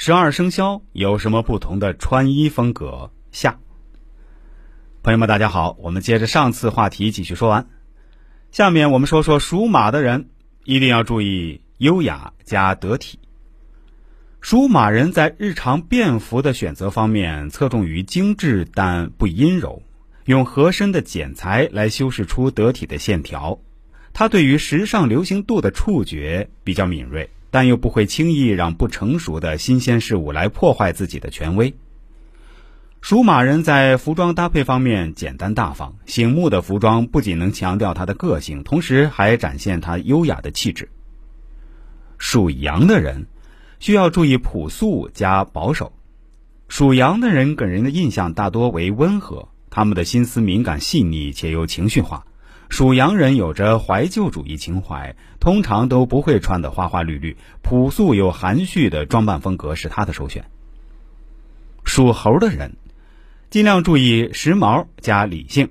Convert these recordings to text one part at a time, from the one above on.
十二生肖有什么不同的穿衣风格？下，朋友们，大家好，我们接着上次话题继续说完。下面我们说说属马的人，一定要注意优雅加得体。属马人在日常便服的选择方面，侧重于精致但不阴柔，用合身的剪裁来修饰出得体的线条。他对于时尚流行度的触觉比较敏锐。但又不会轻易让不成熟的新鲜事物来破坏自己的权威。属马人在服装搭配方面简单大方，醒目的服装不仅能强调他的个性，同时还展现他优雅的气质。属羊的人需要注意朴素加保守。属羊的人给人的印象大多为温和，他们的心思敏感细腻且又情绪化。属羊人有着怀旧主义情怀，通常都不会穿得花花绿绿，朴素又含蓄的装扮风格是他的首选。属猴的人尽量注意时髦加理性。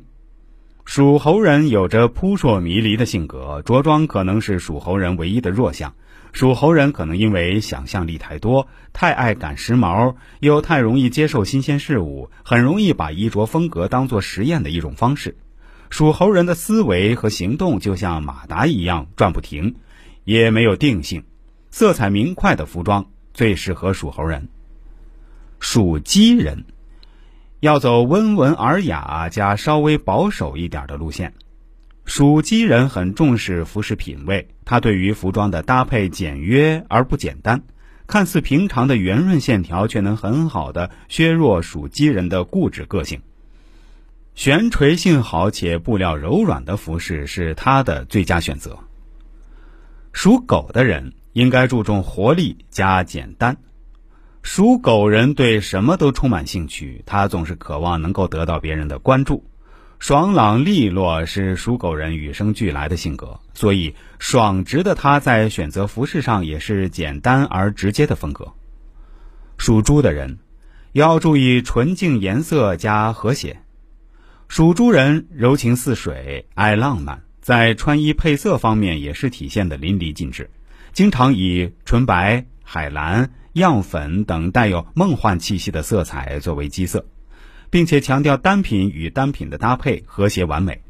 属猴人有着扑朔迷离的性格，着装可能是属猴人唯一的弱项。属猴人可能因为想象力太多，太爱赶时髦，又太容易接受新鲜事物，很容易把衣着风格当做实验的一种方式。属猴人的思维和行动就像马达一样转不停，也没有定性。色彩明快的服装最适合属猴人。属鸡人要走温文尔雅加稍微保守一点的路线。属鸡人很重视服饰品味，他对于服装的搭配简约而不简单，看似平常的圆润线条却能很好的削弱属鸡人的固执个性。悬垂性好且布料柔软的服饰是他的最佳选择。属狗的人应该注重活力加简单。属狗人对什么都充满兴趣，他总是渴望能够得到别人的关注。爽朗利落是属狗人与生俱来的性格，所以爽直的他在选择服饰上也是简单而直接的风格。属猪的人要注意纯净颜色加和谐。属猪人柔情似水，爱浪漫，在穿衣配色方面也是体现的淋漓尽致，经常以纯白、海蓝、漾粉等带有梦幻气息的色彩作为基色，并且强调单品与单品的搭配和谐完美。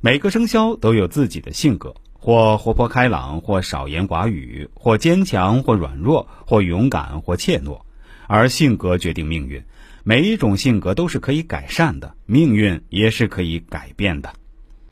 每个生肖都有自己的性格，或活泼开朗，或少言寡语，或坚强，或软弱，或勇敢，或怯懦，而性格决定命运。每一种性格都是可以改善的，命运也是可以改变的。